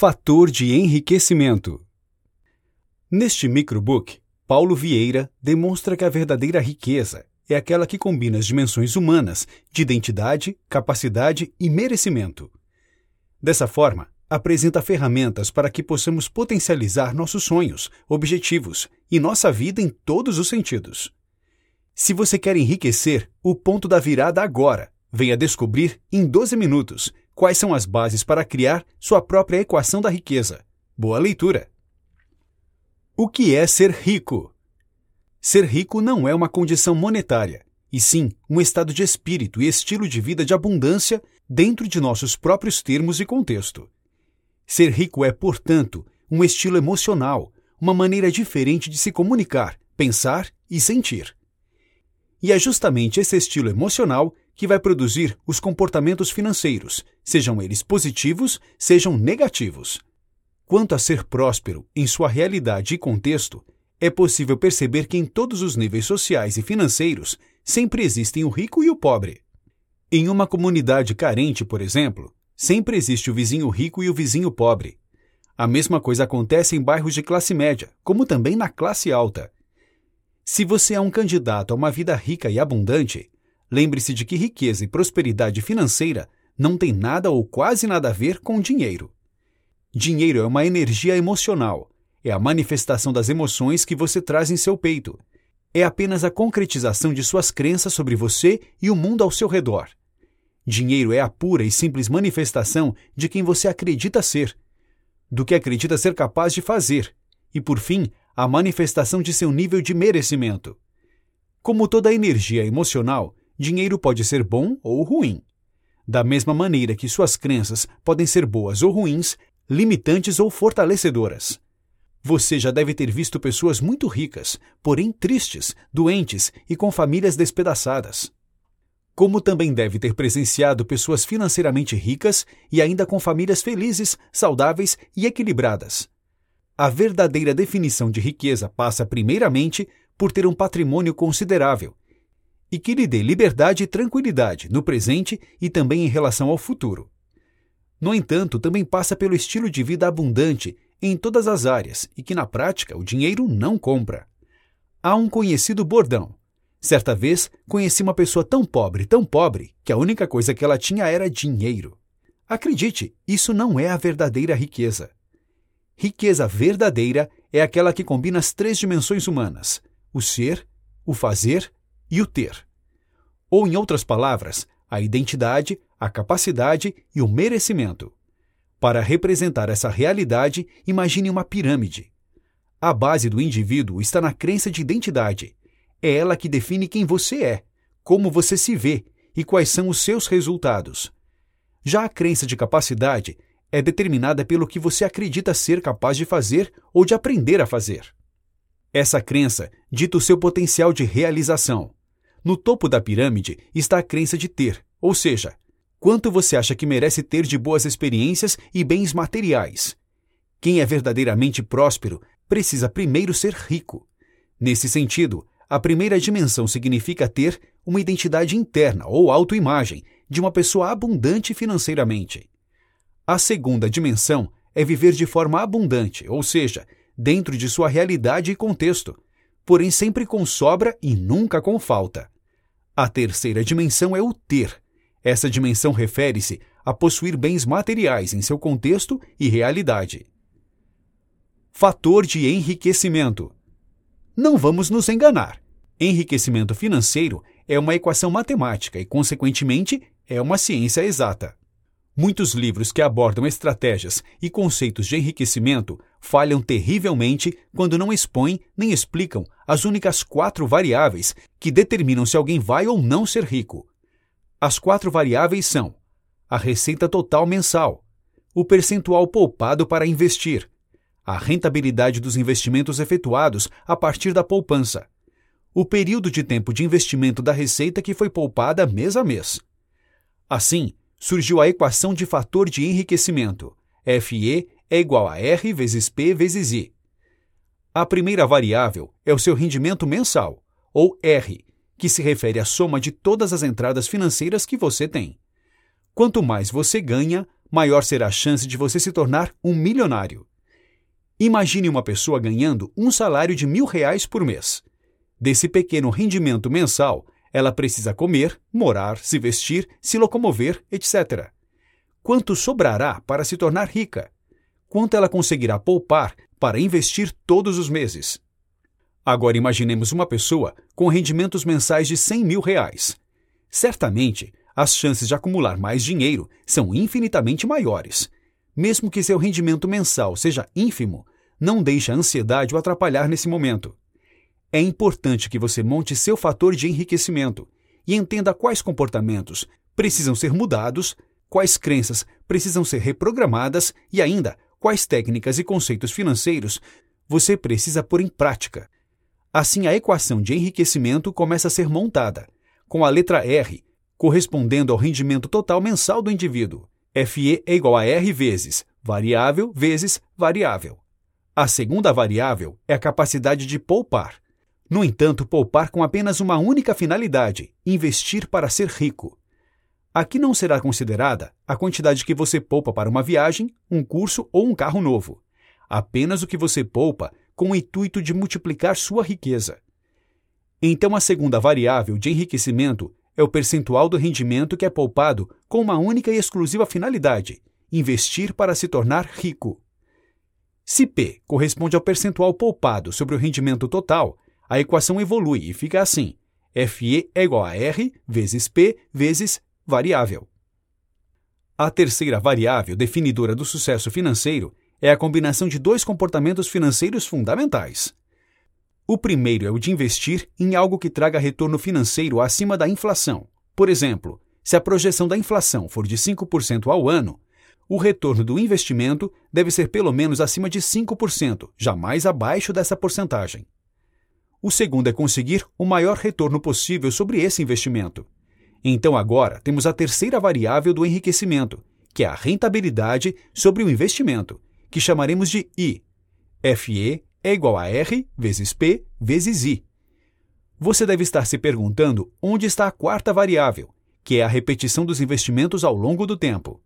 Fator de enriquecimento. Neste microbook, Paulo Vieira demonstra que a verdadeira riqueza é aquela que combina as dimensões humanas de identidade, capacidade e merecimento. Dessa forma, apresenta ferramentas para que possamos potencializar nossos sonhos, objetivos e nossa vida em todos os sentidos. Se você quer enriquecer, o ponto da virada agora. Venha descobrir em 12 minutos quais são as bases para criar sua própria equação da riqueza. Boa leitura! O que é ser rico? Ser rico não é uma condição monetária, e sim um estado de espírito e estilo de vida de abundância dentro de nossos próprios termos e contexto. Ser rico é, portanto, um estilo emocional, uma maneira diferente de se comunicar, pensar e sentir. E é justamente esse estilo emocional que vai produzir os comportamentos financeiros, sejam eles positivos, sejam negativos. Quanto a ser próspero em sua realidade e contexto, é possível perceber que em todos os níveis sociais e financeiros sempre existem o rico e o pobre. Em uma comunidade carente, por exemplo, sempre existe o vizinho rico e o vizinho pobre. A mesma coisa acontece em bairros de classe média, como também na classe alta. Se você é um candidato a uma vida rica e abundante, lembre-se de que riqueza e prosperidade financeira não tem nada ou quase nada a ver com dinheiro. Dinheiro é uma energia emocional, é a manifestação das emoções que você traz em seu peito. É apenas a concretização de suas crenças sobre você e o mundo ao seu redor. Dinheiro é a pura e simples manifestação de quem você acredita ser, do que acredita ser capaz de fazer, e, por fim, a manifestação de seu nível de merecimento. Como toda energia emocional, dinheiro pode ser bom ou ruim. Da mesma maneira que suas crenças podem ser boas ou ruins, limitantes ou fortalecedoras. Você já deve ter visto pessoas muito ricas, porém tristes, doentes e com famílias despedaçadas como também deve ter presenciado pessoas financeiramente ricas e ainda com famílias felizes, saudáveis e equilibradas. A verdadeira definição de riqueza passa, primeiramente, por ter um patrimônio considerável e que lhe dê liberdade e tranquilidade no presente e também em relação ao futuro. No entanto, também passa pelo estilo de vida abundante em todas as áreas e que, na prática, o dinheiro não compra. Há um conhecido bordão Certa vez, conheci uma pessoa tão pobre, tão pobre, que a única coisa que ela tinha era dinheiro. Acredite, isso não é a verdadeira riqueza. Riqueza verdadeira é aquela que combina as três dimensões humanas: o ser, o fazer e o ter. Ou, em outras palavras, a identidade, a capacidade e o merecimento. Para representar essa realidade, imagine uma pirâmide. A base do indivíduo está na crença de identidade, é ela que define quem você é, como você se vê e quais são os seus resultados. Já a crença de capacidade é determinada pelo que você acredita ser capaz de fazer ou de aprender a fazer. Essa crença dita o seu potencial de realização. No topo da pirâmide está a crença de ter, ou seja, quanto você acha que merece ter de boas experiências e bens materiais. Quem é verdadeiramente próspero precisa primeiro ser rico. Nesse sentido, a primeira dimensão significa ter uma identidade interna ou autoimagem de uma pessoa abundante financeiramente. A segunda dimensão é viver de forma abundante, ou seja, dentro de sua realidade e contexto, porém sempre com sobra e nunca com falta. A terceira dimensão é o ter. Essa dimensão refere-se a possuir bens materiais em seu contexto e realidade. Fator de enriquecimento. Não vamos nos enganar. Enriquecimento financeiro é uma equação matemática e, consequentemente, é uma ciência exata. Muitos livros que abordam estratégias e conceitos de enriquecimento falham terrivelmente quando não expõem nem explicam as únicas quatro variáveis que determinam se alguém vai ou não ser rico. As quatro variáveis são a receita total mensal, o percentual poupado para investir, a rentabilidade dos investimentos efetuados a partir da poupança, o período de tempo de investimento da receita que foi poupada mês a mês. Assim, surgiu a equação de fator de enriquecimento. FE é igual a R vezes P vezes I. A primeira variável é o seu rendimento mensal, ou R, que se refere à soma de todas as entradas financeiras que você tem. Quanto mais você ganha, maior será a chance de você se tornar um milionário. Imagine uma pessoa ganhando um salário de mil reais por mês. Desse pequeno rendimento mensal, ela precisa comer, morar, se vestir, se locomover, etc. Quanto sobrará para se tornar rica? Quanto ela conseguirá poupar para investir todos os meses? Agora imaginemos uma pessoa com rendimentos mensais de 100 mil reais. Certamente, as chances de acumular mais dinheiro são infinitamente maiores. Mesmo que seu rendimento mensal seja ínfimo, não deixe a ansiedade o atrapalhar nesse momento. É importante que você monte seu fator de enriquecimento e entenda quais comportamentos precisam ser mudados, quais crenças precisam ser reprogramadas e ainda quais técnicas e conceitos financeiros você precisa pôr em prática. Assim, a equação de enriquecimento começa a ser montada, com a letra R correspondendo ao rendimento total mensal do indivíduo. FE é igual a R vezes variável vezes variável. A segunda variável é a capacidade de poupar. No entanto, poupar com apenas uma única finalidade: investir para ser rico. Aqui não será considerada a quantidade que você poupa para uma viagem, um curso ou um carro novo. Apenas o que você poupa com o intuito de multiplicar sua riqueza. Então, a segunda variável de enriquecimento é o percentual do rendimento que é poupado com uma única e exclusiva finalidade: investir para se tornar rico. Se P corresponde ao percentual poupado sobre o rendimento total, a equação evolui e fica assim: FE é igual a R vezes P vezes variável. A terceira variável definidora do sucesso financeiro é a combinação de dois comportamentos financeiros fundamentais. O primeiro é o de investir em algo que traga retorno financeiro acima da inflação. Por exemplo, se a projeção da inflação for de 5% ao ano, o retorno do investimento deve ser pelo menos acima de 5%, jamais abaixo dessa porcentagem. O segundo é conseguir o maior retorno possível sobre esse investimento. Então, agora, temos a terceira variável do enriquecimento, que é a rentabilidade sobre o investimento, que chamaremos de I. FE é igual a R vezes P vezes I. Você deve estar se perguntando onde está a quarta variável, que é a repetição dos investimentos ao longo do tempo.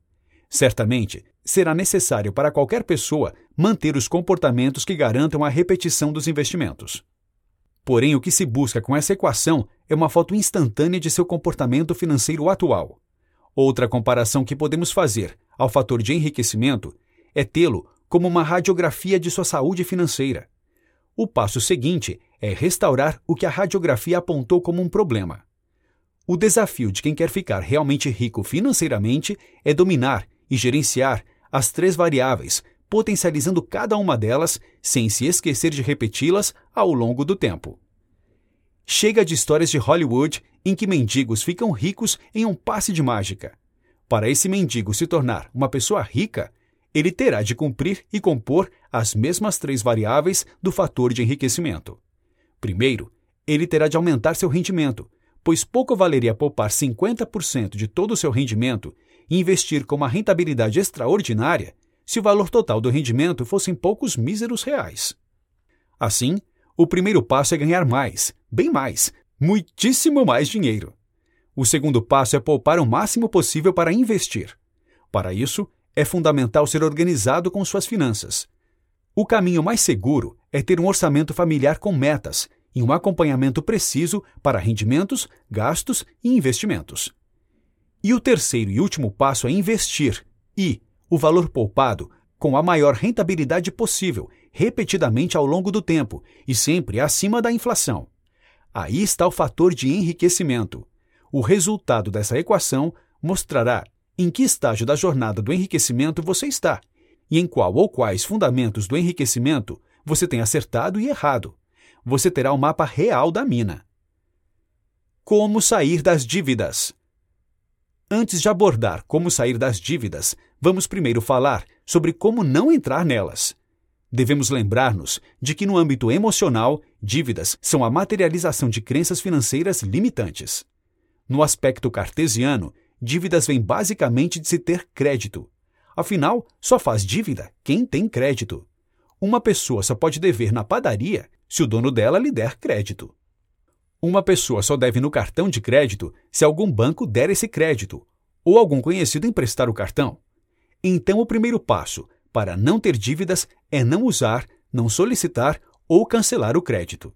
Certamente, será necessário para qualquer pessoa manter os comportamentos que garantam a repetição dos investimentos. Porém, o que se busca com essa equação é uma foto instantânea de seu comportamento financeiro atual. Outra comparação que podemos fazer ao fator de enriquecimento é tê-lo como uma radiografia de sua saúde financeira. O passo seguinte é restaurar o que a radiografia apontou como um problema. O desafio de quem quer ficar realmente rico financeiramente é dominar e gerenciar as três variáveis, potencializando cada uma delas sem se esquecer de repeti-las ao longo do tempo. Chega de histórias de Hollywood em que mendigos ficam ricos em um passe de mágica. Para esse mendigo se tornar uma pessoa rica, ele terá de cumprir e compor as mesmas três variáveis do fator de enriquecimento. Primeiro, ele terá de aumentar seu rendimento, pois pouco valeria poupar 50% de todo o seu rendimento e investir com uma rentabilidade extraordinária se o valor total do rendimento fossem poucos míseros reais. Assim, o primeiro passo é ganhar mais, bem mais, muitíssimo mais dinheiro. O segundo passo é poupar o máximo possível para investir. Para isso, é fundamental ser organizado com suas finanças. O caminho mais seguro é ter um orçamento familiar com metas e um acompanhamento preciso para rendimentos, gastos e investimentos. E o terceiro e último passo é investir e o valor poupado com a maior rentabilidade possível, repetidamente ao longo do tempo e sempre acima da inflação. Aí está o fator de enriquecimento. O resultado dessa equação mostrará em que estágio da jornada do enriquecimento você está e em qual ou quais fundamentos do enriquecimento você tem acertado e errado. Você terá o mapa real da mina. Como sair das dívidas? Antes de abordar como sair das dívidas, vamos primeiro falar sobre como não entrar nelas. Devemos lembrar-nos de que, no âmbito emocional, dívidas são a materialização de crenças financeiras limitantes. No aspecto cartesiano, dívidas vêm basicamente de se ter crédito. Afinal, só faz dívida quem tem crédito. Uma pessoa só pode dever na padaria se o dono dela lhe der crédito. Uma pessoa só deve no cartão de crédito se algum banco der esse crédito ou algum conhecido emprestar o cartão. Então, o primeiro passo para não ter dívidas é não usar, não solicitar ou cancelar o crédito.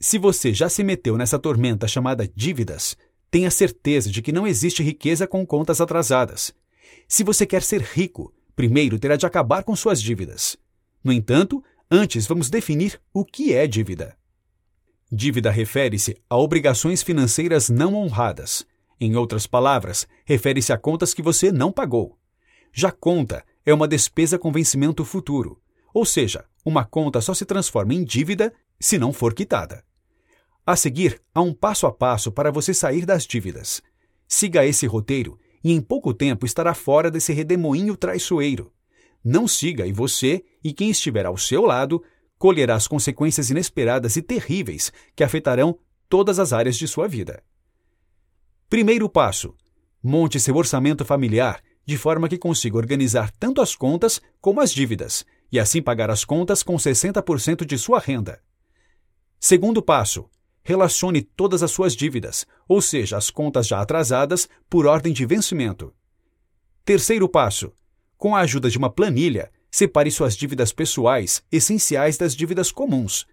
Se você já se meteu nessa tormenta chamada dívidas, tenha certeza de que não existe riqueza com contas atrasadas. Se você quer ser rico, primeiro terá de acabar com suas dívidas. No entanto, antes vamos definir o que é dívida. Dívida refere-se a obrigações financeiras não honradas. Em outras palavras, refere-se a contas que você não pagou. Já conta é uma despesa com vencimento futuro, ou seja, uma conta só se transforma em dívida se não for quitada. A seguir, há um passo a passo para você sair das dívidas. Siga esse roteiro e em pouco tempo estará fora desse redemoinho traiçoeiro. Não siga e você e quem estiver ao seu lado colherá as consequências inesperadas e terríveis que afetarão todas as áreas de sua vida. Primeiro passo: monte seu orçamento familiar de forma que consiga organizar tanto as contas como as dívidas, e assim pagar as contas com 60% de sua renda. Segundo passo: relacione todas as suas dívidas, ou seja, as contas já atrasadas, por ordem de vencimento. Terceiro passo: com a ajuda de uma planilha, separe suas dívidas pessoais essenciais das dívidas comuns.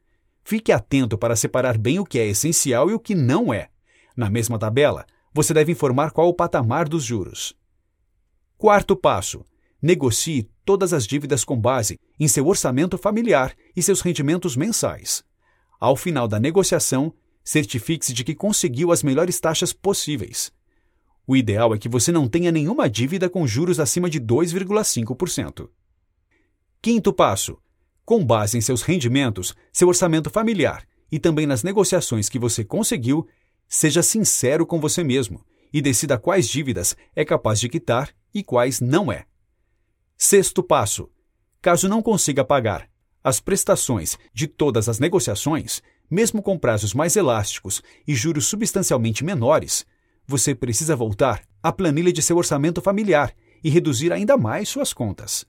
Fique atento para separar bem o que é essencial e o que não é. Na mesma tabela, você deve informar qual o patamar dos juros. Quarto passo: negocie todas as dívidas com base em seu orçamento familiar e seus rendimentos mensais. Ao final da negociação, certifique-se de que conseguiu as melhores taxas possíveis. O ideal é que você não tenha nenhuma dívida com juros acima de 2,5%. Quinto passo: com base em seus rendimentos, seu orçamento familiar e também nas negociações que você conseguiu, seja sincero com você mesmo e decida quais dívidas é capaz de quitar e quais não é. Sexto passo: caso não consiga pagar as prestações de todas as negociações, mesmo com prazos mais elásticos e juros substancialmente menores, você precisa voltar à planilha de seu orçamento familiar e reduzir ainda mais suas contas.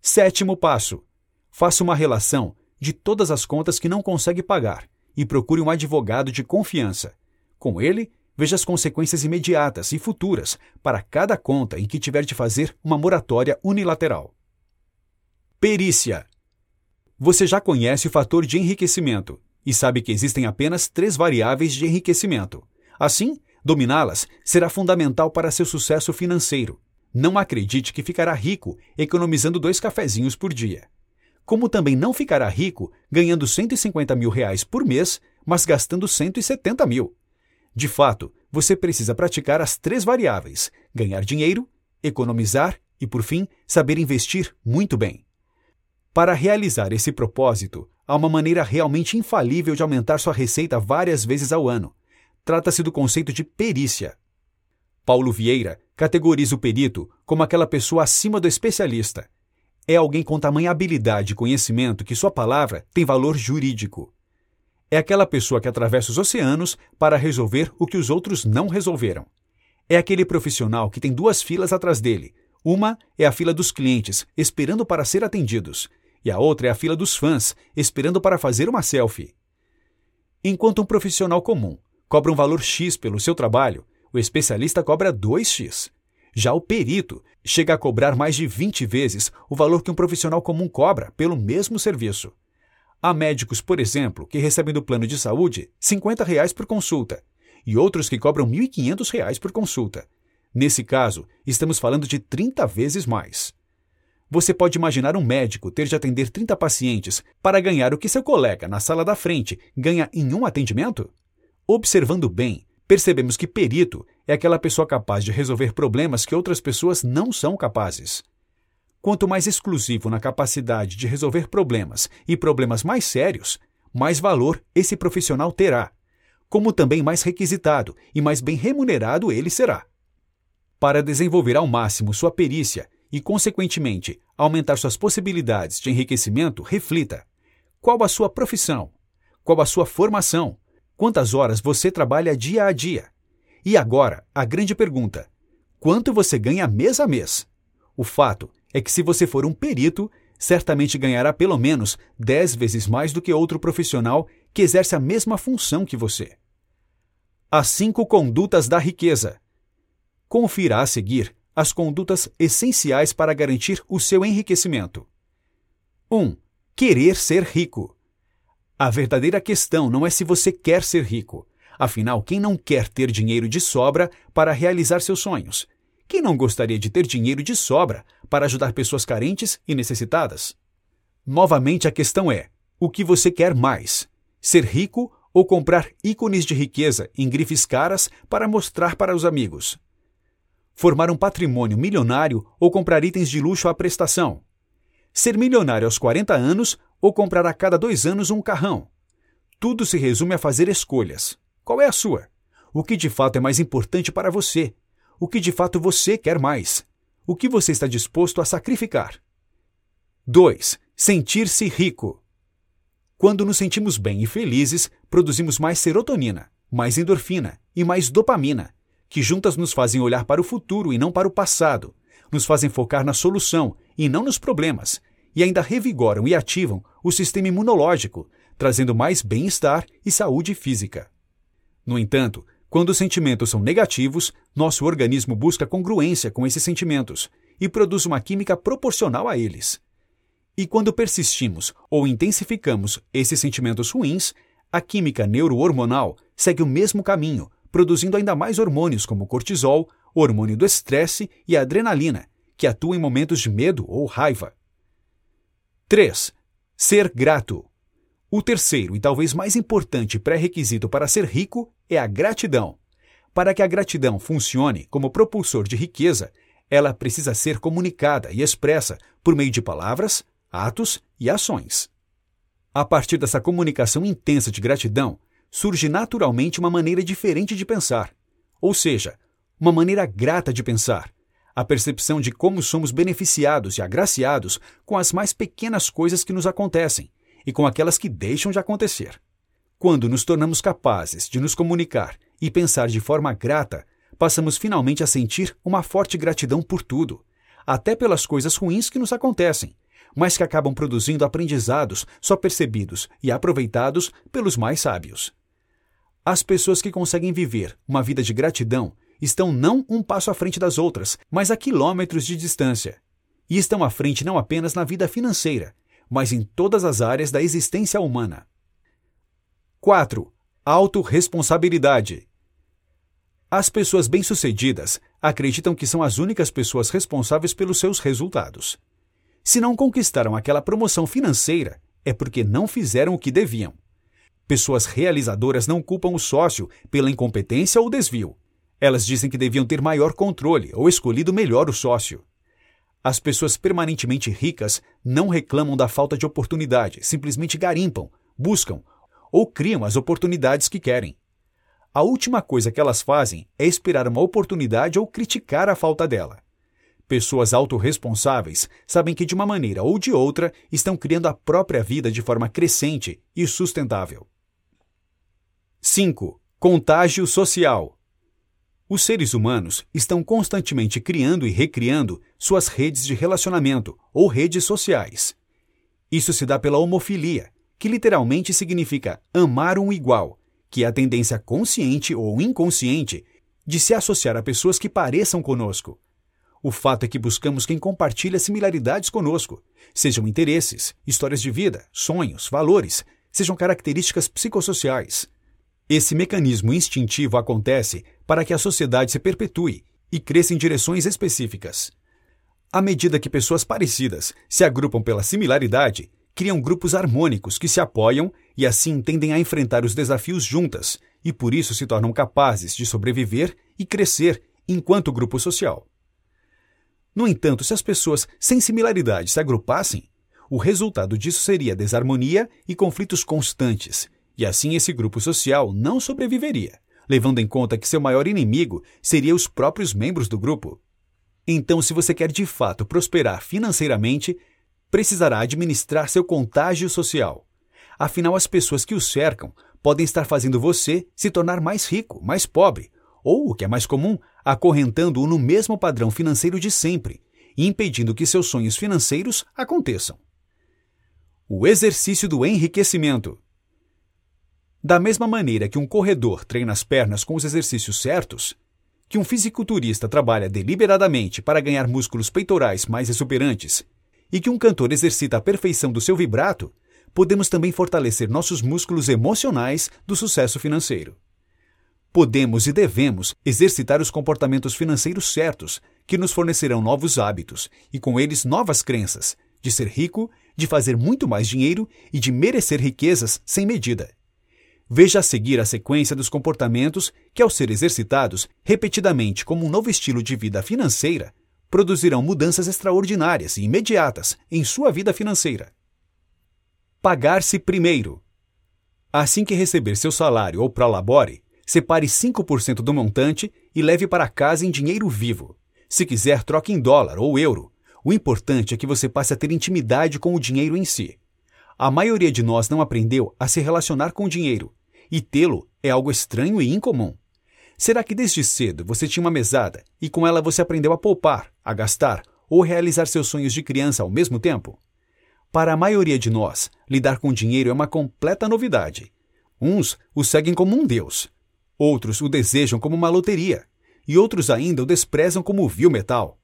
Sétimo passo: faça uma relação de todas as contas que não consegue pagar e procure um advogado de confiança. Com ele, Veja as consequências imediatas e futuras para cada conta em que tiver de fazer uma moratória unilateral. Perícia. Você já conhece o fator de enriquecimento e sabe que existem apenas três variáveis de enriquecimento. Assim, dominá-las será fundamental para seu sucesso financeiro. Não acredite que ficará rico economizando dois cafezinhos por dia. Como também não ficará rico ganhando 150 mil reais por mês, mas gastando 170 mil. De fato, você precisa praticar as três variáveis: ganhar dinheiro, economizar e, por fim, saber investir muito bem. Para realizar esse propósito, há uma maneira realmente infalível de aumentar sua receita várias vezes ao ano. Trata-se do conceito de perícia. Paulo Vieira categoriza o perito como aquela pessoa acima do especialista. É alguém com tamanha habilidade e conhecimento que sua palavra tem valor jurídico é aquela pessoa que atravessa os oceanos para resolver o que os outros não resolveram. É aquele profissional que tem duas filas atrás dele. Uma é a fila dos clientes, esperando para ser atendidos, e a outra é a fila dos fãs, esperando para fazer uma selfie. Enquanto um profissional comum cobra um valor X pelo seu trabalho, o especialista cobra 2x. Já o perito chega a cobrar mais de 20 vezes o valor que um profissional comum cobra pelo mesmo serviço. Há médicos, por exemplo, que recebem do plano de saúde 50 reais por consulta e outros que cobram 1.500 reais por consulta. Nesse caso, estamos falando de 30 vezes mais. Você pode imaginar um médico ter de atender 30 pacientes para ganhar o que seu colega na sala da frente ganha em um atendimento? Observando bem, percebemos que perito é aquela pessoa capaz de resolver problemas que outras pessoas não são capazes. Quanto mais exclusivo na capacidade de resolver problemas e problemas mais sérios, mais valor esse profissional terá, como também mais requisitado e mais bem remunerado ele será. Para desenvolver ao máximo sua perícia e, consequentemente, aumentar suas possibilidades de enriquecimento, reflita: qual a sua profissão? Qual a sua formação? Quantas horas você trabalha dia a dia? E agora, a grande pergunta: quanto você ganha mês a mês? O fato é que se você for um perito, certamente ganhará pelo menos 10 vezes mais do que outro profissional que exerce a mesma função que você. As cinco condutas da riqueza. Confira a seguir as condutas essenciais para garantir o seu enriquecimento. 1. Querer ser rico. A verdadeira questão não é se você quer ser rico. Afinal, quem não quer ter dinheiro de sobra para realizar seus sonhos? Quem não gostaria de ter dinheiro de sobra para ajudar pessoas carentes e necessitadas? Novamente, a questão é: o que você quer mais? Ser rico ou comprar ícones de riqueza em grifes caras para mostrar para os amigos? Formar um patrimônio milionário ou comprar itens de luxo à prestação? Ser milionário aos 40 anos ou comprar a cada dois anos um carrão? Tudo se resume a fazer escolhas. Qual é a sua? O que de fato é mais importante para você? O que de fato você quer mais? O que você está disposto a sacrificar? 2. Sentir-se rico. Quando nos sentimos bem e felizes, produzimos mais serotonina, mais endorfina e mais dopamina, que juntas nos fazem olhar para o futuro e não para o passado, nos fazem focar na solução e não nos problemas, e ainda revigoram e ativam o sistema imunológico, trazendo mais bem-estar e saúde física. No entanto, quando os sentimentos são negativos, nosso organismo busca congruência com esses sentimentos e produz uma química proporcional a eles. E quando persistimos ou intensificamos esses sentimentos ruins, a química neurohormonal segue o mesmo caminho, produzindo ainda mais hormônios como cortisol, hormônio do estresse e adrenalina, que atuam em momentos de medo ou raiva. 3. Ser grato. O terceiro e talvez mais importante pré-requisito para ser rico é a gratidão. Para que a gratidão funcione como propulsor de riqueza, ela precisa ser comunicada e expressa por meio de palavras, atos e ações. A partir dessa comunicação intensa de gratidão, surge naturalmente uma maneira diferente de pensar, ou seja, uma maneira grata de pensar, a percepção de como somos beneficiados e agraciados com as mais pequenas coisas que nos acontecem e com aquelas que deixam de acontecer. Quando nos tornamos capazes de nos comunicar e pensar de forma grata, passamos finalmente a sentir uma forte gratidão por tudo, até pelas coisas ruins que nos acontecem, mas que acabam produzindo aprendizados só percebidos e aproveitados pelos mais sábios. As pessoas que conseguem viver uma vida de gratidão estão não um passo à frente das outras, mas a quilômetros de distância. E estão à frente não apenas na vida financeira, mas em todas as áreas da existência humana. 4. Autoresponsabilidade. As pessoas bem-sucedidas acreditam que são as únicas pessoas responsáveis pelos seus resultados. Se não conquistaram aquela promoção financeira, é porque não fizeram o que deviam. Pessoas realizadoras não culpam o sócio pela incompetência ou desvio. Elas dizem que deviam ter maior controle ou escolhido melhor o sócio. As pessoas permanentemente ricas não reclamam da falta de oportunidade, simplesmente garimpam, buscam ou criam as oportunidades que querem. A última coisa que elas fazem é esperar uma oportunidade ou criticar a falta dela. Pessoas autorresponsáveis sabem que, de uma maneira ou de outra, estão criando a própria vida de forma crescente e sustentável. 5. Contágio social. Os seres humanos estão constantemente criando e recriando suas redes de relacionamento ou redes sociais. Isso se dá pela homofilia, que literalmente significa amar um igual, que é a tendência consciente ou inconsciente de se associar a pessoas que pareçam conosco, o fato é que buscamos quem compartilha similaridades conosco, sejam interesses, histórias de vida, sonhos, valores, sejam características psicossociais. Esse mecanismo instintivo acontece para que a sociedade se perpetue e cresça em direções específicas. À medida que pessoas parecidas se agrupam pela similaridade, criam grupos harmônicos que se apoiam e assim tendem a enfrentar os desafios juntas e por isso se tornam capazes de sobreviver e crescer enquanto grupo social. No entanto, se as pessoas sem similaridade se agrupassem, o resultado disso seria desarmonia e conflitos constantes, e assim esse grupo social não sobreviveria, levando em conta que seu maior inimigo seria os próprios membros do grupo. Então, se você quer de fato prosperar financeiramente, precisará administrar seu contágio social. Afinal, as pessoas que o cercam podem estar fazendo você se tornar mais rico, mais pobre, ou, o que é mais comum, acorrentando-o no mesmo padrão financeiro de sempre impedindo que seus sonhos financeiros aconteçam. O exercício do enriquecimento. Da mesma maneira que um corredor treina as pernas com os exercícios certos, que um fisiculturista trabalha deliberadamente para ganhar músculos peitorais mais exuberantes e que um cantor exercita a perfeição do seu vibrato, podemos também fortalecer nossos músculos emocionais do sucesso financeiro. Podemos e devemos exercitar os comportamentos financeiros certos, que nos fornecerão novos hábitos e, com eles, novas crenças de ser rico, de fazer muito mais dinheiro e de merecer riquezas sem medida. Veja a seguir a sequência dos comportamentos que, ao ser exercitados repetidamente como um novo estilo de vida financeira, produzirão mudanças extraordinárias e imediatas em sua vida financeira. Pagar-se primeiro. Assim que receber seu salário ou prolabore, separe 5% do montante e leve para casa em dinheiro vivo. Se quiser, troque em dólar ou euro. O importante é que você passe a ter intimidade com o dinheiro em si. A maioria de nós não aprendeu a se relacionar com o dinheiro, e tê-lo é algo estranho e incomum. Será que desde cedo você tinha uma mesada e com ela você aprendeu a poupar, a gastar ou realizar seus sonhos de criança ao mesmo tempo? Para a maioria de nós, lidar com dinheiro é uma completa novidade. Uns o seguem como um deus, outros o desejam como uma loteria, e outros ainda o desprezam como vil metal.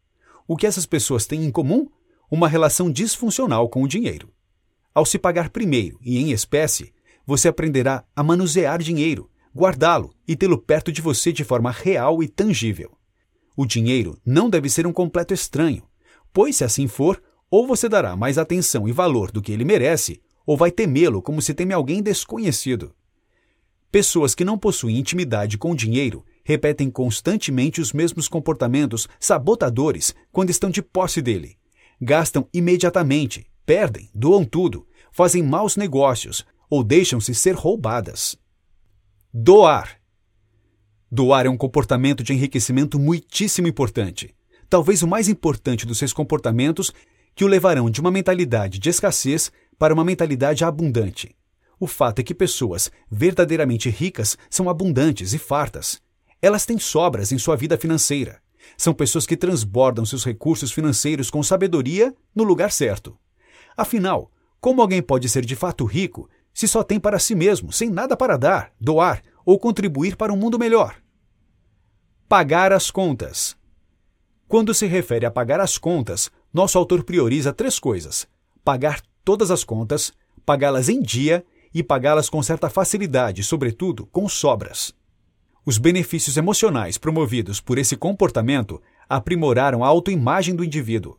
O que essas pessoas têm em comum? Uma relação disfuncional com o dinheiro. Ao se pagar primeiro e em espécie, você aprenderá a manusear dinheiro, guardá-lo e tê-lo perto de você de forma real e tangível. O dinheiro não deve ser um completo estranho, pois se assim for, ou você dará mais atenção e valor do que ele merece, ou vai temê-lo como se teme alguém desconhecido. Pessoas que não possuem intimidade com o dinheiro repetem constantemente os mesmos comportamentos sabotadores quando estão de posse dele. Gastam imediatamente, perdem, doam tudo, fazem maus negócios ou deixam-se ser roubadas. Doar. Doar é um comportamento de enriquecimento muitíssimo importante. Talvez o mais importante dos seus comportamentos que o levarão de uma mentalidade de escassez para uma mentalidade abundante. O fato é que pessoas verdadeiramente ricas são abundantes e fartas. Elas têm sobras em sua vida financeira. São pessoas que transbordam seus recursos financeiros com sabedoria no lugar certo. Afinal, como alguém pode ser de fato rico se só tem para si mesmo, sem nada para dar, doar ou contribuir para um mundo melhor? Pagar as contas. Quando se refere a pagar as contas, nosso autor prioriza três coisas: pagar todas as contas, pagá-las em dia e pagá-las com certa facilidade, sobretudo com sobras. Os benefícios emocionais promovidos por esse comportamento aprimoraram a autoimagem do indivíduo,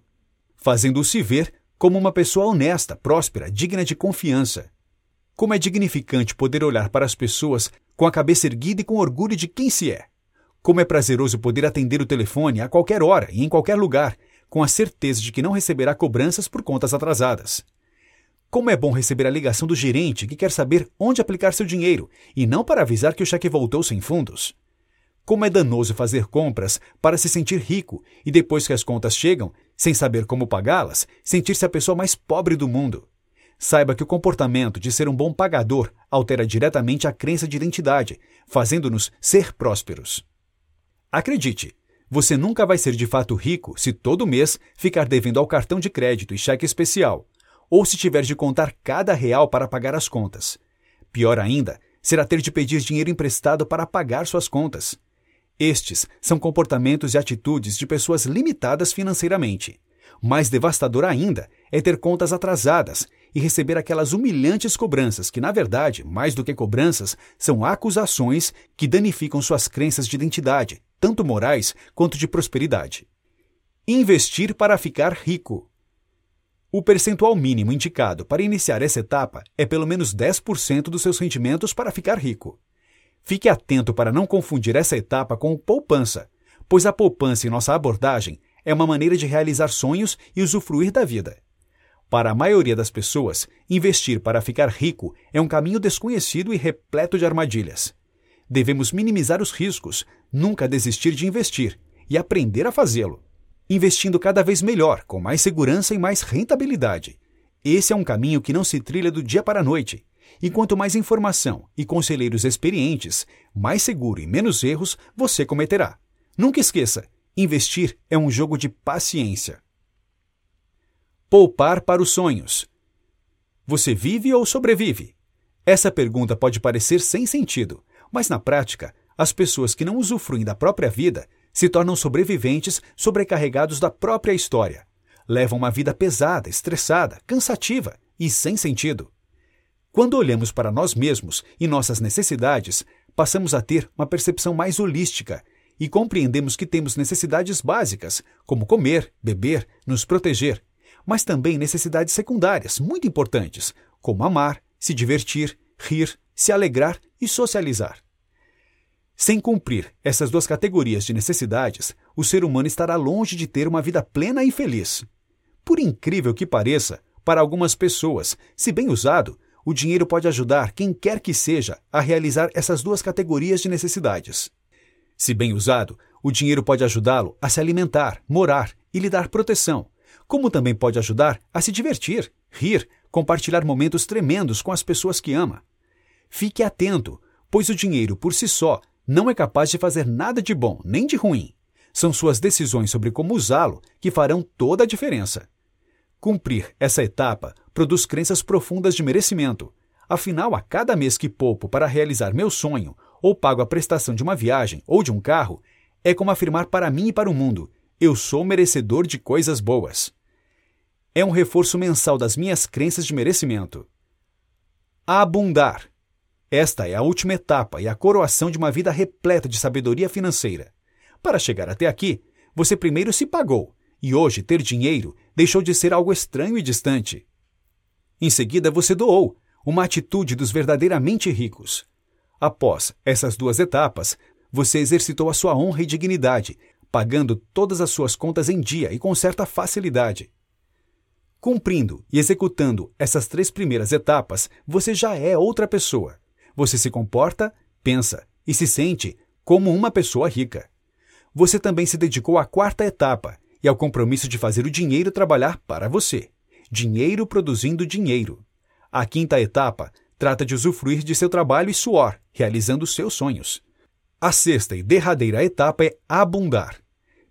fazendo-o se ver como uma pessoa honesta, próspera, digna de confiança. Como é dignificante poder olhar para as pessoas com a cabeça erguida e com orgulho de quem se é. Como é prazeroso poder atender o telefone a qualquer hora e em qualquer lugar, com a certeza de que não receberá cobranças por contas atrasadas. Como é bom receber a ligação do gerente que quer saber onde aplicar seu dinheiro e não para avisar que o cheque voltou sem fundos. Como é danoso fazer compras para se sentir rico e depois que as contas chegam, sem saber como pagá-las, sentir-se a pessoa mais pobre do mundo. Saiba que o comportamento de ser um bom pagador altera diretamente a crença de identidade, fazendo-nos ser prósperos. Acredite, você nunca vai ser de fato rico se todo mês ficar devendo ao cartão de crédito e cheque especial ou se tiver de contar cada real para pagar as contas. Pior ainda, será ter de pedir dinheiro emprestado para pagar suas contas. Estes são comportamentos e atitudes de pessoas limitadas financeiramente. Mais devastador ainda é ter contas atrasadas e receber aquelas humilhantes cobranças que, na verdade, mais do que cobranças, são acusações que danificam suas crenças de identidade, tanto morais quanto de prosperidade. Investir para ficar rico. O percentual mínimo indicado para iniciar essa etapa é pelo menos 10% dos seus rendimentos para ficar rico. Fique atento para não confundir essa etapa com poupança, pois a poupança em nossa abordagem é uma maneira de realizar sonhos e usufruir da vida. Para a maioria das pessoas, investir para ficar rico é um caminho desconhecido e repleto de armadilhas. Devemos minimizar os riscos, nunca desistir de investir e aprender a fazê-lo investindo cada vez melhor, com mais segurança e mais rentabilidade. Esse é um caminho que não se trilha do dia para a noite. E quanto mais informação e conselheiros experientes, mais seguro e menos erros você cometerá. Nunca esqueça: investir é um jogo de paciência. Poupar para os sonhos. Você vive ou sobrevive? Essa pergunta pode parecer sem sentido, mas na prática, as pessoas que não usufruem da própria vida se tornam sobreviventes sobrecarregados da própria história. Levam uma vida pesada, estressada, cansativa e sem sentido. Quando olhamos para nós mesmos e nossas necessidades, passamos a ter uma percepção mais holística e compreendemos que temos necessidades básicas, como comer, beber, nos proteger, mas também necessidades secundárias, muito importantes, como amar, se divertir, rir, se alegrar e socializar. Sem cumprir essas duas categorias de necessidades, o ser humano estará longe de ter uma vida plena e feliz. Por incrível que pareça, para algumas pessoas, se bem usado, o dinheiro pode ajudar quem quer que seja a realizar essas duas categorias de necessidades. Se bem usado, o dinheiro pode ajudá-lo a se alimentar, morar e lhe dar proteção, como também pode ajudar a se divertir, rir, compartilhar momentos tremendos com as pessoas que ama. Fique atento, pois o dinheiro por si só não é capaz de fazer nada de bom nem de ruim. São suas decisões sobre como usá-lo que farão toda a diferença. Cumprir essa etapa produz crenças profundas de merecimento. Afinal, a cada mês que poupo para realizar meu sonho ou pago a prestação de uma viagem ou de um carro, é como afirmar para mim e para o mundo: eu sou merecedor de coisas boas. É um reforço mensal das minhas crenças de merecimento. Abundar. Esta é a última etapa e a coroação de uma vida repleta de sabedoria financeira. Para chegar até aqui, você primeiro se pagou, e hoje ter dinheiro deixou de ser algo estranho e distante. Em seguida, você doou, uma atitude dos verdadeiramente ricos. Após essas duas etapas, você exercitou a sua honra e dignidade, pagando todas as suas contas em dia e com certa facilidade. Cumprindo e executando essas três primeiras etapas, você já é outra pessoa. Você se comporta, pensa e se sente como uma pessoa rica. Você também se dedicou à quarta etapa e ao compromisso de fazer o dinheiro trabalhar para você. Dinheiro produzindo dinheiro. A quinta etapa trata de usufruir de seu trabalho e suor, realizando seus sonhos. A sexta e derradeira etapa é abundar.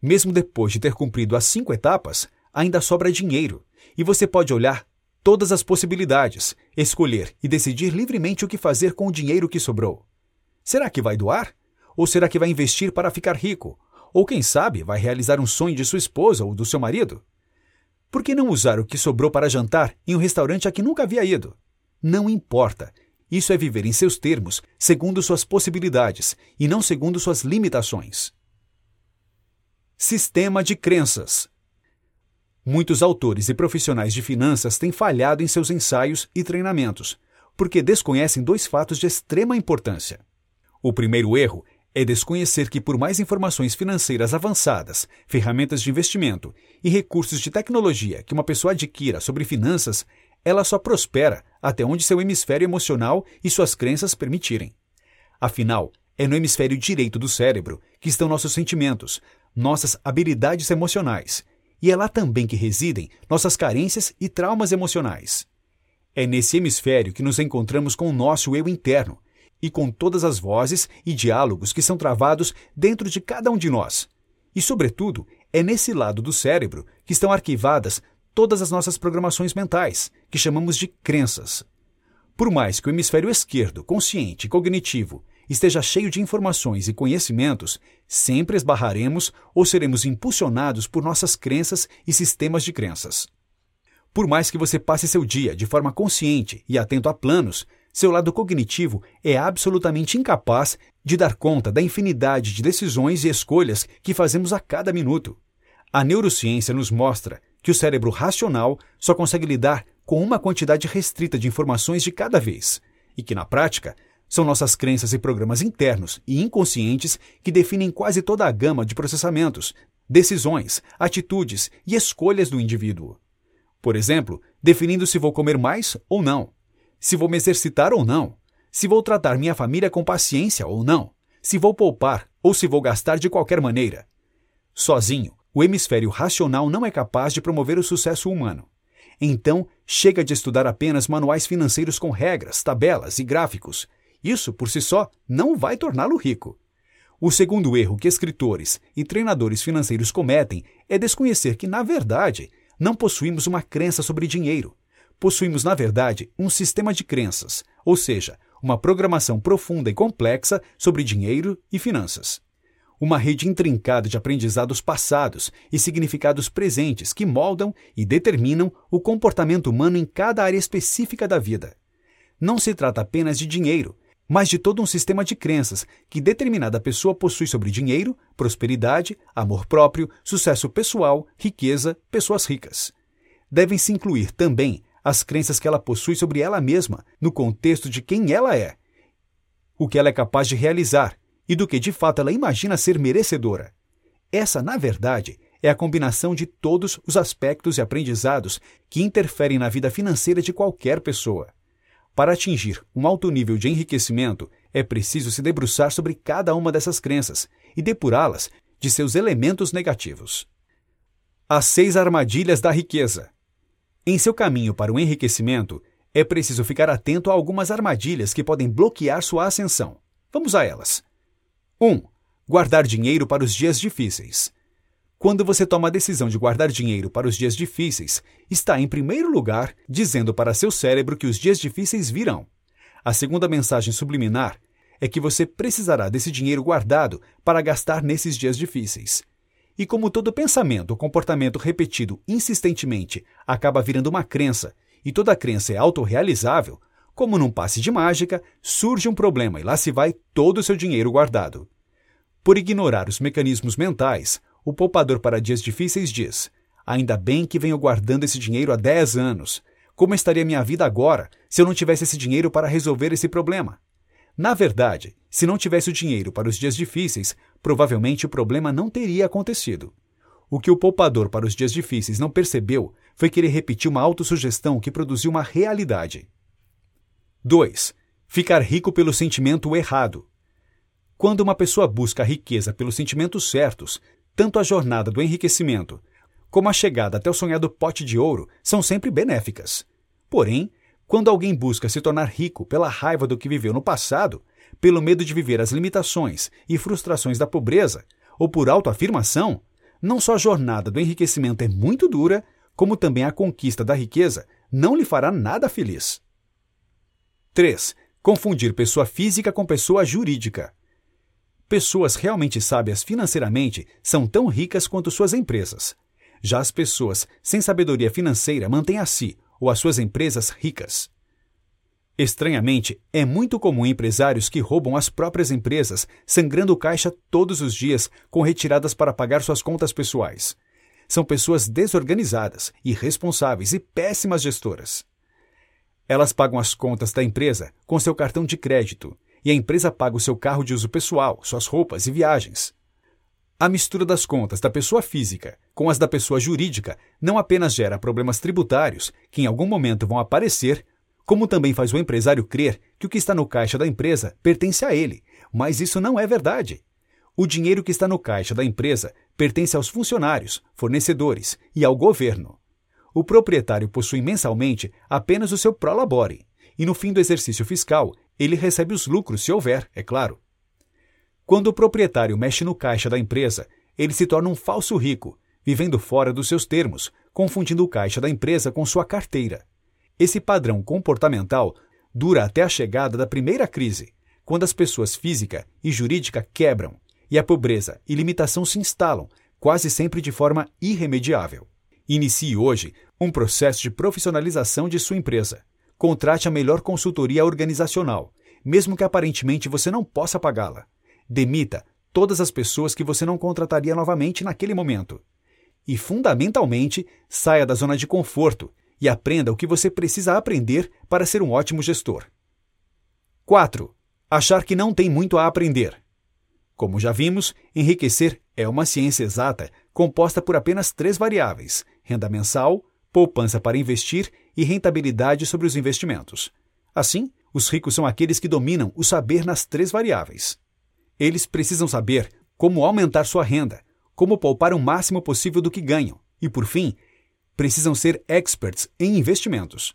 Mesmo depois de ter cumprido as cinco etapas, ainda sobra dinheiro, e você pode olhar todas as possibilidades, escolher e decidir livremente o que fazer com o dinheiro que sobrou. Será que vai doar? Ou será que vai investir para ficar rico? Ou quem sabe vai realizar um sonho de sua esposa ou do seu marido? Por que não usar o que sobrou para jantar em um restaurante a que nunca havia ido? Não importa. Isso é viver em seus termos, segundo suas possibilidades e não segundo suas limitações. Sistema de crenças. Muitos autores e profissionais de finanças têm falhado em seus ensaios e treinamentos, porque desconhecem dois fatos de extrema importância. O primeiro erro é desconhecer que, por mais informações financeiras avançadas, ferramentas de investimento e recursos de tecnologia que uma pessoa adquira sobre finanças, ela só prospera até onde seu hemisfério emocional e suas crenças permitirem. Afinal, é no hemisfério direito do cérebro que estão nossos sentimentos, nossas habilidades emocionais, e é lá também que residem nossas carências e traumas emocionais. É nesse hemisfério que nos encontramos com o nosso eu interno e com todas as vozes e diálogos que são travados dentro de cada um de nós. E, sobretudo, é nesse lado do cérebro que estão arquivadas todas as nossas programações mentais, que chamamos de crenças. Por mais que o hemisfério esquerdo, consciente e cognitivo, esteja cheio de informações e conhecimentos, sempre esbarraremos ou seremos impulsionados por nossas crenças e sistemas de crenças. Por mais que você passe seu dia de forma consciente e atento a planos, seu lado cognitivo é absolutamente incapaz de dar conta da infinidade de decisões e escolhas que fazemos a cada minuto. A neurociência nos mostra que o cérebro racional só consegue lidar com uma quantidade restrita de informações de cada vez, e que, na prática, são nossas crenças e programas internos e inconscientes que definem quase toda a gama de processamentos, decisões, atitudes e escolhas do indivíduo. Por exemplo, definindo se vou comer mais ou não, se vou me exercitar ou não, se vou tratar minha família com paciência ou não, se vou poupar ou se vou gastar de qualquer maneira. Sozinho, o hemisfério racional não é capaz de promover o sucesso humano. Então, chega de estudar apenas manuais financeiros com regras, tabelas e gráficos. Isso, por si só, não vai torná-lo rico. O segundo erro que escritores e treinadores financeiros cometem é desconhecer que, na verdade, não possuímos uma crença sobre dinheiro. Possuímos, na verdade, um sistema de crenças, ou seja, uma programação profunda e complexa sobre dinheiro e finanças. Uma rede intrincada de aprendizados passados e significados presentes que moldam e determinam o comportamento humano em cada área específica da vida. Não se trata apenas de dinheiro, mas de todo um sistema de crenças que determinada pessoa possui sobre dinheiro, prosperidade, amor próprio, sucesso pessoal, riqueza, pessoas ricas. Devem-se incluir também as crenças que ela possui sobre ela mesma, no contexto de quem ela é, o que ela é capaz de realizar e do que de fato ela imagina ser merecedora. Essa, na verdade, é a combinação de todos os aspectos e aprendizados que interferem na vida financeira de qualquer pessoa. Para atingir um alto nível de enriquecimento, é preciso se debruçar sobre cada uma dessas crenças e depurá-las de seus elementos negativos. As seis armadilhas da riqueza. Em seu caminho para o enriquecimento, é preciso ficar atento a algumas armadilhas que podem bloquear sua ascensão. Vamos a elas. 1. Um, guardar dinheiro para os dias difíceis. Quando você toma a decisão de guardar dinheiro para os dias difíceis, está, em primeiro lugar, dizendo para seu cérebro que os dias difíceis virão. A segunda mensagem subliminar é que você precisará desse dinheiro guardado para gastar nesses dias difíceis. E como todo pensamento ou comportamento repetido insistentemente acaba virando uma crença, e toda crença é autorrealizável, como num passe de mágica, surge um problema e lá se vai todo o seu dinheiro guardado. Por ignorar os mecanismos mentais, o poupador para dias difíceis diz: Ainda bem que venho guardando esse dinheiro há 10 anos. Como estaria minha vida agora se eu não tivesse esse dinheiro para resolver esse problema? Na verdade, se não tivesse o dinheiro para os dias difíceis, provavelmente o problema não teria acontecido. O que o poupador para os dias difíceis não percebeu foi que ele repetiu uma autossugestão que produziu uma realidade. 2. Ficar rico pelo sentimento errado. Quando uma pessoa busca a riqueza pelos sentimentos certos, tanto a jornada do enriquecimento como a chegada até o sonhado pote de ouro são sempre benéficas. Porém, quando alguém busca se tornar rico pela raiva do que viveu no passado, pelo medo de viver as limitações e frustrações da pobreza, ou por autoafirmação, não só a jornada do enriquecimento é muito dura, como também a conquista da riqueza não lhe fará nada feliz. 3. Confundir pessoa física com pessoa jurídica. Pessoas realmente sábias financeiramente são tão ricas quanto suas empresas. Já as pessoas sem sabedoria financeira mantêm a si ou as suas empresas ricas. Estranhamente, é muito comum empresários que roubam as próprias empresas, sangrando caixa todos os dias com retiradas para pagar suas contas pessoais. São pessoas desorganizadas, irresponsáveis e péssimas gestoras. Elas pagam as contas da empresa com seu cartão de crédito, e a empresa paga o seu carro de uso pessoal, suas roupas e viagens. A mistura das contas da pessoa física com as da pessoa jurídica não apenas gera problemas tributários, que em algum momento vão aparecer, como também faz o empresário crer que o que está no caixa da empresa pertence a ele, mas isso não é verdade. O dinheiro que está no caixa da empresa pertence aos funcionários, fornecedores e ao governo. O proprietário possui mensalmente apenas o seu prolabore, e no fim do exercício fiscal, ele recebe os lucros, se houver, é claro. Quando o proprietário mexe no caixa da empresa, ele se torna um falso rico, vivendo fora dos seus termos, confundindo o caixa da empresa com sua carteira. Esse padrão comportamental dura até a chegada da primeira crise, quando as pessoas física e jurídica quebram e a pobreza e limitação se instalam, quase sempre de forma irremediável. Inicie hoje um processo de profissionalização de sua empresa. Contrate a melhor consultoria organizacional, mesmo que aparentemente você não possa pagá-la. Demita todas as pessoas que você não contrataria novamente naquele momento. E, fundamentalmente, saia da zona de conforto e aprenda o que você precisa aprender para ser um ótimo gestor. 4. Achar que não tem muito a aprender. Como já vimos, enriquecer é uma ciência exata composta por apenas três variáveis: renda mensal, poupança para investir e rentabilidade sobre os investimentos. Assim, os ricos são aqueles que dominam o saber nas três variáveis. Eles precisam saber como aumentar sua renda, como poupar o máximo possível do que ganham e, por fim, precisam ser experts em investimentos.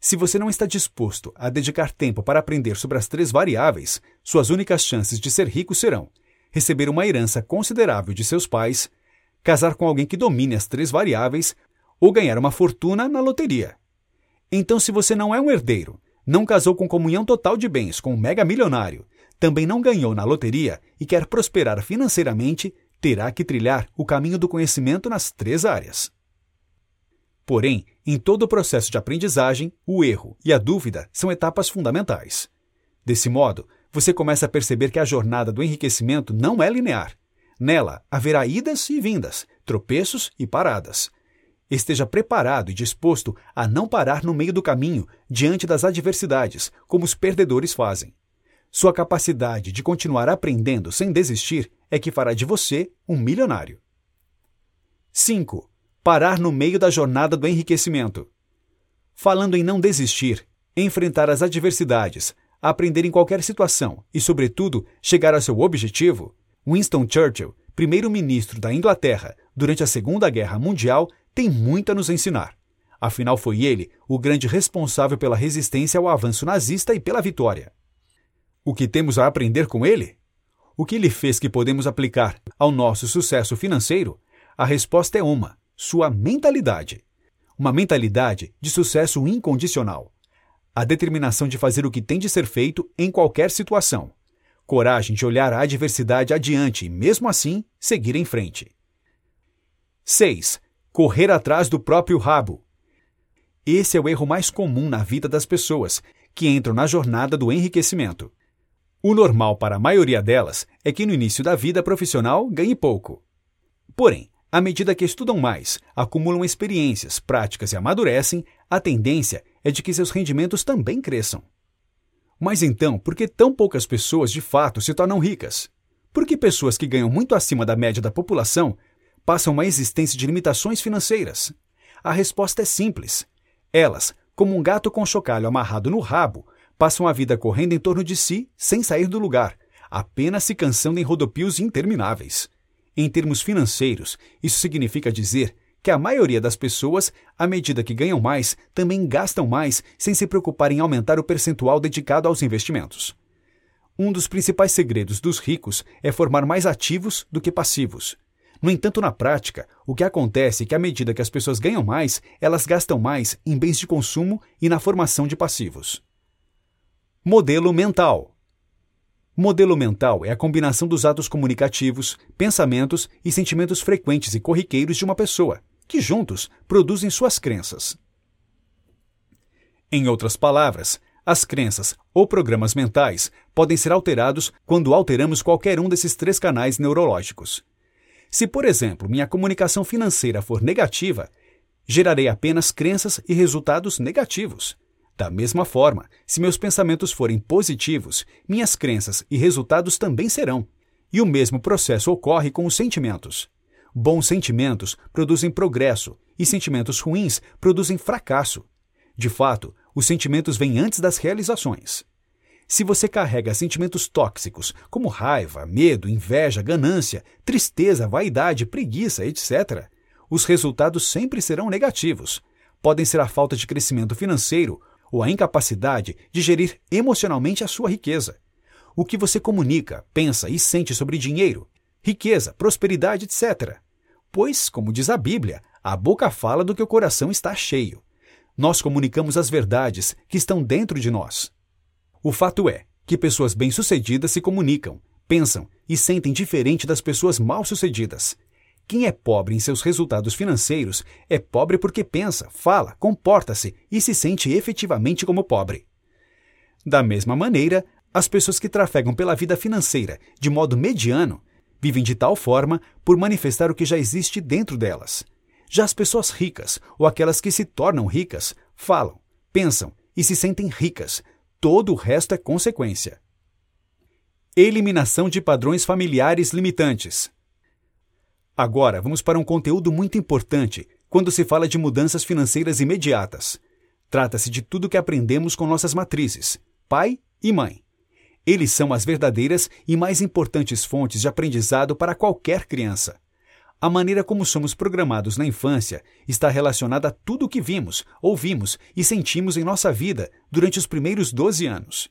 Se você não está disposto a dedicar tempo para aprender sobre as três variáveis, suas únicas chances de ser rico serão receber uma herança considerável de seus pais, casar com alguém que domine as três variáveis ou ganhar uma fortuna na loteria. Então, se você não é um herdeiro, não casou com comunhão total de bens com um mega milionário, também não ganhou na loteria e quer prosperar financeiramente, terá que trilhar o caminho do conhecimento nas três áreas. Porém, em todo o processo de aprendizagem, o erro e a dúvida são etapas fundamentais. Desse modo, você começa a perceber que a jornada do enriquecimento não é linear. Nela haverá idas e vindas, tropeços e paradas. Esteja preparado e disposto a não parar no meio do caminho diante das adversidades, como os perdedores fazem. Sua capacidade de continuar aprendendo sem desistir é que fará de você um milionário. 5. Parar no meio da jornada do enriquecimento. Falando em não desistir, enfrentar as adversidades, aprender em qualquer situação e, sobretudo, chegar ao seu objetivo, Winston Churchill, primeiro-ministro da Inglaterra durante a Segunda Guerra Mundial, tem muito a nos ensinar. Afinal, foi ele o grande responsável pela resistência ao avanço nazista e pela vitória. O que temos a aprender com ele? O que ele fez que podemos aplicar ao nosso sucesso financeiro? A resposta é uma: sua mentalidade. Uma mentalidade de sucesso incondicional. A determinação de fazer o que tem de ser feito em qualquer situação. Coragem de olhar a adversidade adiante e, mesmo assim, seguir em frente. 6 correr atrás do próprio rabo. Esse é o erro mais comum na vida das pessoas que entram na jornada do enriquecimento. O normal para a maioria delas é que no início da vida profissional ganhe pouco. Porém, à medida que estudam mais, acumulam experiências, práticas e amadurecem, a tendência é de que seus rendimentos também cresçam. Mas então, por que tão poucas pessoas de fato se tornam ricas? Por que pessoas que ganham muito acima da média da população passam uma existência de limitações financeiras? A resposta é simples. Elas, como um gato com chocalho amarrado no rabo, passam a vida correndo em torno de si sem sair do lugar, apenas se cansando em rodopios intermináveis. Em termos financeiros, isso significa dizer que a maioria das pessoas, à medida que ganham mais, também gastam mais sem se preocupar em aumentar o percentual dedicado aos investimentos. Um dos principais segredos dos ricos é formar mais ativos do que passivos. No entanto, na prática, o que acontece é que à medida que as pessoas ganham mais, elas gastam mais em bens de consumo e na formação de passivos. Modelo mental. Modelo mental é a combinação dos atos comunicativos, pensamentos e sentimentos frequentes e corriqueiros de uma pessoa, que juntos produzem suas crenças. Em outras palavras, as crenças ou programas mentais podem ser alterados quando alteramos qualquer um desses três canais neurológicos. Se, por exemplo, minha comunicação financeira for negativa, gerarei apenas crenças e resultados negativos. Da mesma forma, se meus pensamentos forem positivos, minhas crenças e resultados também serão. E o mesmo processo ocorre com os sentimentos. Bons sentimentos produzem progresso e sentimentos ruins produzem fracasso. De fato, os sentimentos vêm antes das realizações. Se você carrega sentimentos tóxicos, como raiva, medo, inveja, ganância, tristeza, vaidade, preguiça, etc., os resultados sempre serão negativos. Podem ser a falta de crescimento financeiro ou a incapacidade de gerir emocionalmente a sua riqueza. O que você comunica, pensa e sente sobre dinheiro, riqueza, prosperidade, etc. Pois, como diz a Bíblia, a boca fala do que o coração está cheio. Nós comunicamos as verdades que estão dentro de nós. O fato é que pessoas bem-sucedidas se comunicam, pensam e sentem diferente das pessoas mal-sucedidas. Quem é pobre em seus resultados financeiros é pobre porque pensa, fala, comporta-se e se sente efetivamente como pobre. Da mesma maneira, as pessoas que trafegam pela vida financeira de modo mediano vivem de tal forma por manifestar o que já existe dentro delas. Já as pessoas ricas, ou aquelas que se tornam ricas, falam, pensam e se sentem ricas, todo o resto é consequência. Eliminação de padrões familiares limitantes. Agora vamos para um conteúdo muito importante quando se fala de mudanças financeiras imediatas. Trata-se de tudo que aprendemos com nossas matrizes, pai e mãe. Eles são as verdadeiras e mais importantes fontes de aprendizado para qualquer criança. A maneira como somos programados na infância está relacionada a tudo o que vimos, ouvimos e sentimos em nossa vida durante os primeiros 12 anos.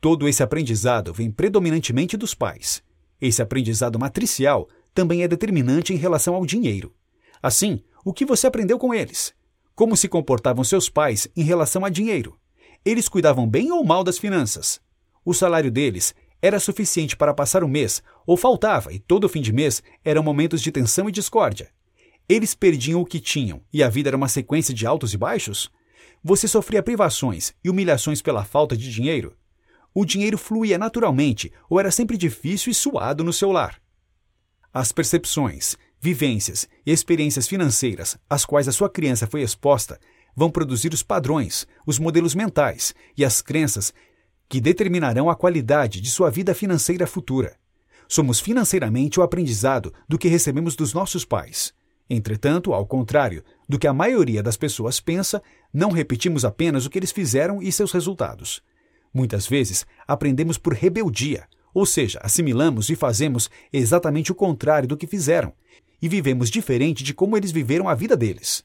Todo esse aprendizado vem predominantemente dos pais. Esse aprendizado matricial também é determinante em relação ao dinheiro. Assim, o que você aprendeu com eles? Como se comportavam seus pais em relação a dinheiro? Eles cuidavam bem ou mal das finanças. O salário deles era suficiente para passar o mês, ou faltava, e todo fim de mês eram momentos de tensão e discórdia. Eles perdiam o que tinham e a vida era uma sequência de altos e baixos? Você sofria privações e humilhações pela falta de dinheiro? O dinheiro fluía naturalmente ou era sempre difícil e suado no seu lar? As percepções, vivências e experiências financeiras às quais a sua criança foi exposta vão produzir os padrões, os modelos mentais e as crenças que determinarão a qualidade de sua vida financeira futura. Somos financeiramente o aprendizado do que recebemos dos nossos pais. Entretanto, ao contrário do que a maioria das pessoas pensa, não repetimos apenas o que eles fizeram e seus resultados. Muitas vezes aprendemos por rebeldia, ou seja, assimilamos e fazemos exatamente o contrário do que fizeram, e vivemos diferente de como eles viveram a vida deles.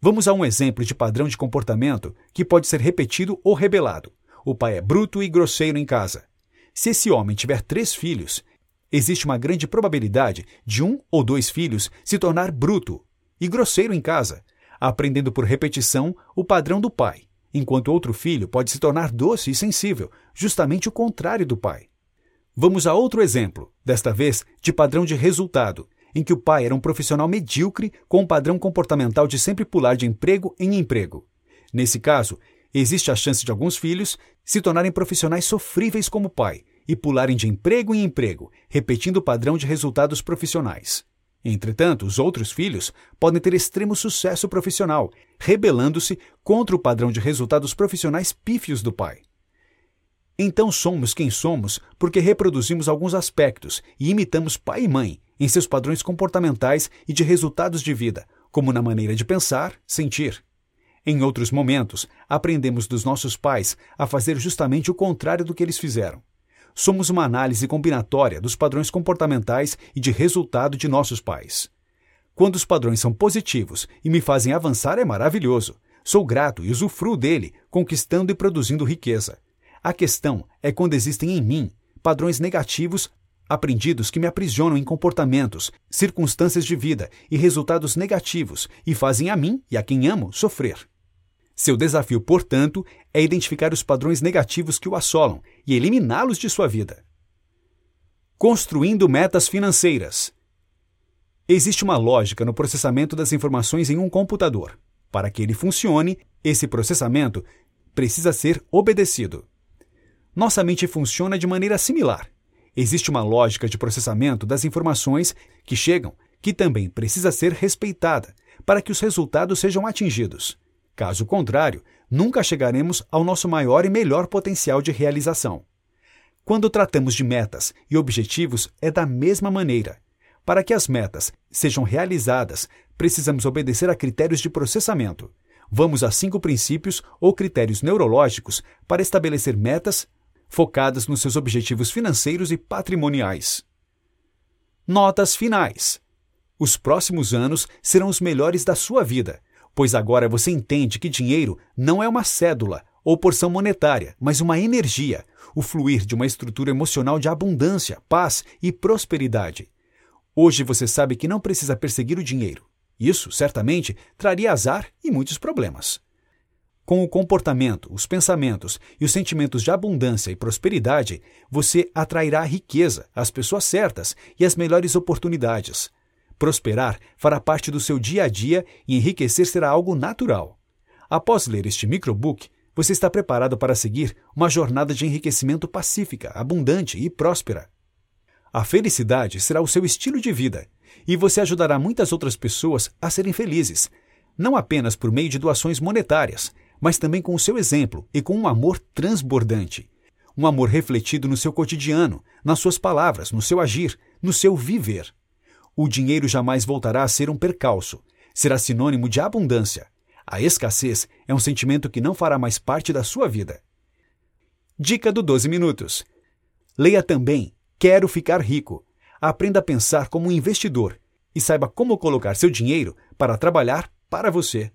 Vamos a um exemplo de padrão de comportamento que pode ser repetido ou rebelado. O pai é bruto e grosseiro em casa. Se esse homem tiver três filhos, existe uma grande probabilidade de um ou dois filhos se tornar bruto e grosseiro em casa, aprendendo por repetição o padrão do pai, enquanto outro filho pode se tornar doce e sensível, justamente o contrário do pai. Vamos a outro exemplo, desta vez de padrão de resultado, em que o pai era um profissional medíocre com um padrão comportamental de sempre pular de emprego em emprego. Nesse caso, existe a chance de alguns filhos se tornarem profissionais sofríveis como pai e pularem de emprego em emprego, repetindo o padrão de resultados profissionais. Entretanto, os outros filhos podem ter extremo sucesso profissional, rebelando-se contra o padrão de resultados profissionais pífios do pai. Então somos quem somos porque reproduzimos alguns aspectos e imitamos pai e mãe em seus padrões comportamentais e de resultados de vida, como na maneira de pensar, sentir. Em outros momentos, aprendemos dos nossos pais a fazer justamente o contrário do que eles fizeram. Somos uma análise combinatória dos padrões comportamentais e de resultado de nossos pais. Quando os padrões são positivos e me fazem avançar, é maravilhoso. Sou grato e usufruo dele, conquistando e produzindo riqueza. A questão é quando existem em mim padrões negativos aprendidos que me aprisionam em comportamentos, circunstâncias de vida e resultados negativos e fazem a mim e a quem amo sofrer. Seu desafio, portanto, é identificar os padrões negativos que o assolam e eliminá-los de sua vida. Construindo metas financeiras. Existe uma lógica no processamento das informações em um computador. Para que ele funcione, esse processamento precisa ser obedecido. Nossa mente funciona de maneira similar. Existe uma lógica de processamento das informações que chegam que também precisa ser respeitada para que os resultados sejam atingidos. Caso contrário, nunca chegaremos ao nosso maior e melhor potencial de realização. Quando tratamos de metas e objetivos, é da mesma maneira. Para que as metas sejam realizadas, precisamos obedecer a critérios de processamento. Vamos a cinco princípios ou critérios neurológicos para estabelecer metas focadas nos seus objetivos financeiros e patrimoniais. Notas finais. Os próximos anos serão os melhores da sua vida pois agora você entende que dinheiro não é uma cédula ou porção monetária, mas uma energia, o fluir de uma estrutura emocional de abundância, paz e prosperidade. Hoje você sabe que não precisa perseguir o dinheiro. Isso, certamente, traria azar e muitos problemas. Com o comportamento, os pensamentos e os sentimentos de abundância e prosperidade, você atrairá a riqueza, as pessoas certas e as melhores oportunidades. Prosperar fará parte do seu dia a dia e enriquecer será algo natural. Após ler este microbook, você está preparado para seguir uma jornada de enriquecimento pacífica, abundante e próspera. A felicidade será o seu estilo de vida e você ajudará muitas outras pessoas a serem felizes, não apenas por meio de doações monetárias, mas também com o seu exemplo e com um amor transbordante. Um amor refletido no seu cotidiano, nas suas palavras, no seu agir, no seu viver. O dinheiro jamais voltará a ser um percalço. Será sinônimo de abundância. A escassez é um sentimento que não fará mais parte da sua vida. Dica do 12 Minutos. Leia também Quero Ficar Rico. Aprenda a pensar como um investidor e saiba como colocar seu dinheiro para trabalhar para você.